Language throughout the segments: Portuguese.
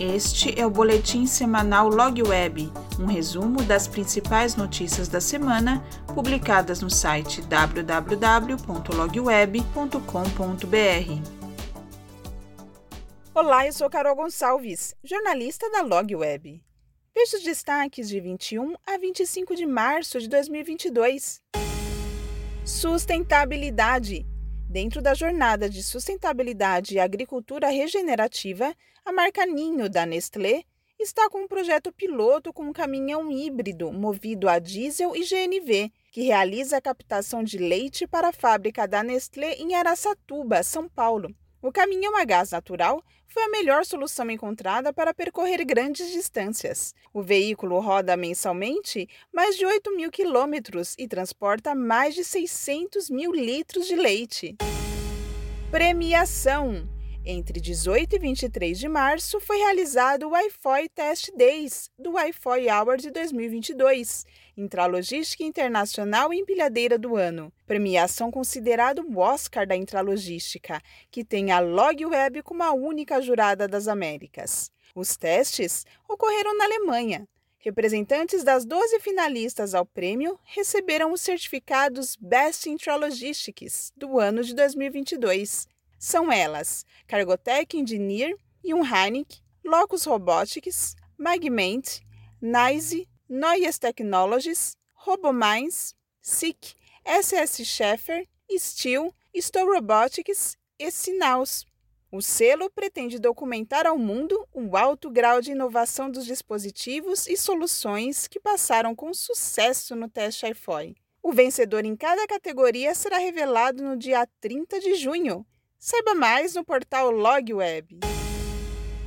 Este é o boletim semanal Log Web, um resumo das principais notícias da semana publicadas no site www.logweb.com.br. Olá, eu sou Carol Gonçalves, jornalista da Log Web. Veja os destaques de 21 a 25 de março de 2022. Sustentabilidade. Dentro da jornada de sustentabilidade e agricultura regenerativa, a marca Ninho da Nestlé está com um projeto piloto com um caminhão híbrido movido a diesel e GNV, que realiza a captação de leite para a fábrica da Nestlé em Araçatuba, São Paulo. O caminhão a gás natural foi a melhor solução encontrada para percorrer grandes distâncias. O veículo roda mensalmente mais de 8 mil quilômetros e transporta mais de 600 mil litros de leite. Premiação entre 18 e 23 de março foi realizado o Wi-Fi Test Days do Wi-Fi Hour de 2022, Intralogística Internacional e Empilhadeira do Ano, premiação considerada o Oscar da Intralogística, que tem a Log Web como a única jurada das Américas. Os testes ocorreram na Alemanha. Representantes das 12 finalistas ao prêmio receberam os certificados Best Intralogistics do ano de 2022. São elas Cargotec Engineer, Junheinig, Locus Robotics, Magment, NICE, Noyes Technologies, RoboMinds, SICK, SS Scheffer, Steel, Stow Robotics e Sinaus. O selo pretende documentar ao mundo o alto grau de inovação dos dispositivos e soluções que passaram com sucesso no teste iFoy. O vencedor em cada categoria será revelado no dia 30 de junho, Saiba mais no portal LogWeb.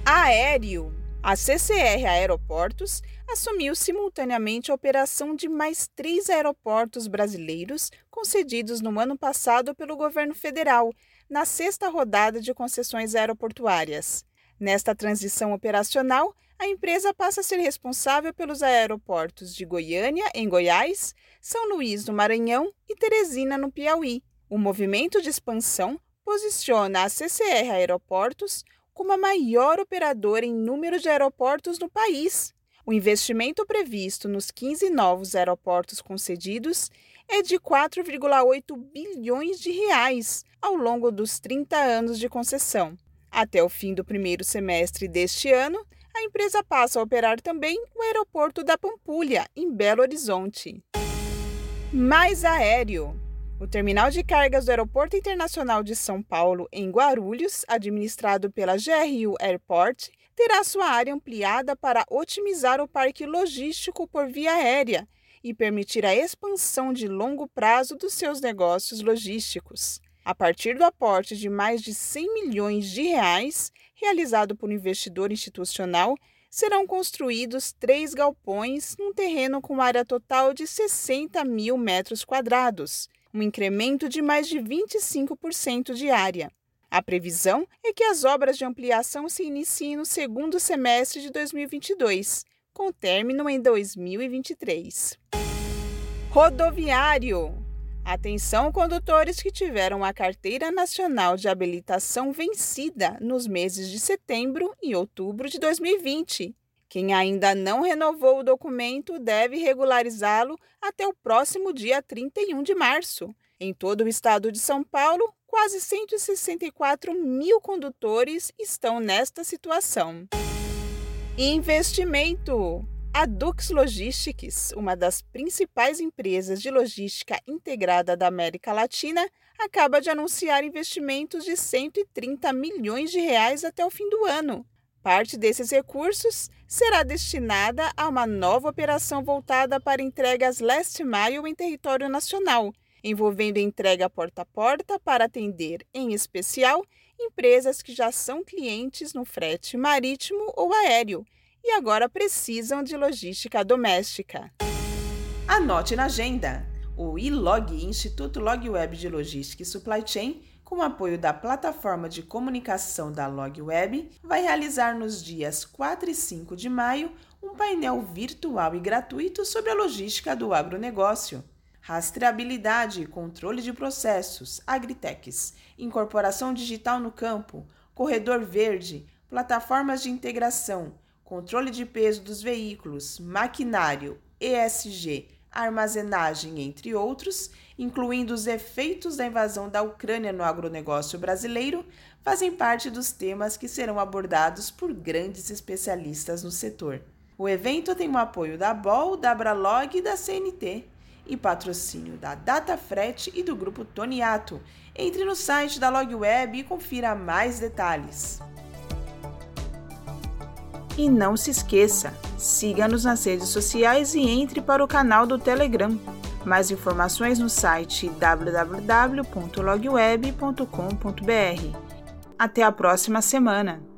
Aéreo. A CCR Aeroportos assumiu simultaneamente a operação de mais três aeroportos brasileiros concedidos no ano passado pelo governo federal, na sexta rodada de concessões aeroportuárias. Nesta transição operacional, a empresa passa a ser responsável pelos aeroportos de Goiânia, em Goiás, São Luís, no Maranhão e Teresina, no Piauí. O movimento de expansão posiciona a CCR Aeroportos como a maior operadora em número de aeroportos no país. O investimento previsto nos 15 novos aeroportos concedidos é de 4,8 bilhões de reais ao longo dos 30 anos de concessão. Até o fim do primeiro semestre deste ano, a empresa passa a operar também o aeroporto da Pampulha, em Belo Horizonte. Mais aéreo. O terminal de cargas do Aeroporto Internacional de São Paulo, em Guarulhos, administrado pela GRU Airport, terá sua área ampliada para otimizar o parque logístico por via aérea e permitir a expansão de longo prazo dos seus negócios logísticos. A partir do aporte de mais de 100 milhões de reais, realizado por um investidor institucional, serão construídos três galpões num terreno com área total de 60 mil metros quadrados, um incremento de mais de 25% de área. A previsão é que as obras de ampliação se iniciem no segundo semestre de 2022, com término em 2023. Rodoviário. Atenção, condutores que tiveram a Carteira Nacional de Habilitação vencida nos meses de setembro e outubro de 2020. Quem ainda não renovou o documento deve regularizá-lo até o próximo dia 31 de março. Em todo o estado de São Paulo, quase 164 mil condutores estão nesta situação. Investimento. A Dux Logistics, uma das principais empresas de logística integrada da América Latina, acaba de anunciar investimentos de 130 milhões de reais até o fim do ano. Parte desses recursos será destinada a uma nova operação voltada para entregas last mile em território nacional, envolvendo entrega porta a porta para atender, em especial, empresas que já são clientes no frete marítimo ou aéreo e agora precisam de logística doméstica. Anote na agenda. O ILOG, Instituto Log Web de Logística e Supply Chain, com apoio da plataforma de comunicação da LogWeb, vai realizar nos dias 4 e 5 de maio um painel virtual e gratuito sobre a logística do agronegócio. Rastreabilidade e controle de processos, agritechs, incorporação digital no campo, corredor verde, plataformas de integração, controle de peso dos veículos, maquinário, ESG, armazenagem, entre outros, incluindo os efeitos da invasão da Ucrânia no agronegócio brasileiro, fazem parte dos temas que serão abordados por grandes especialistas no setor. O evento tem o apoio da BOL, da Bralog e da CNT e patrocínio da Datafret e do grupo Toniato. Entre no site da LogWeb e confira mais detalhes. E não se esqueça, siga-nos nas redes sociais e entre para o canal do Telegram. Mais informações no site www.logweb.com.br. Até a próxima semana!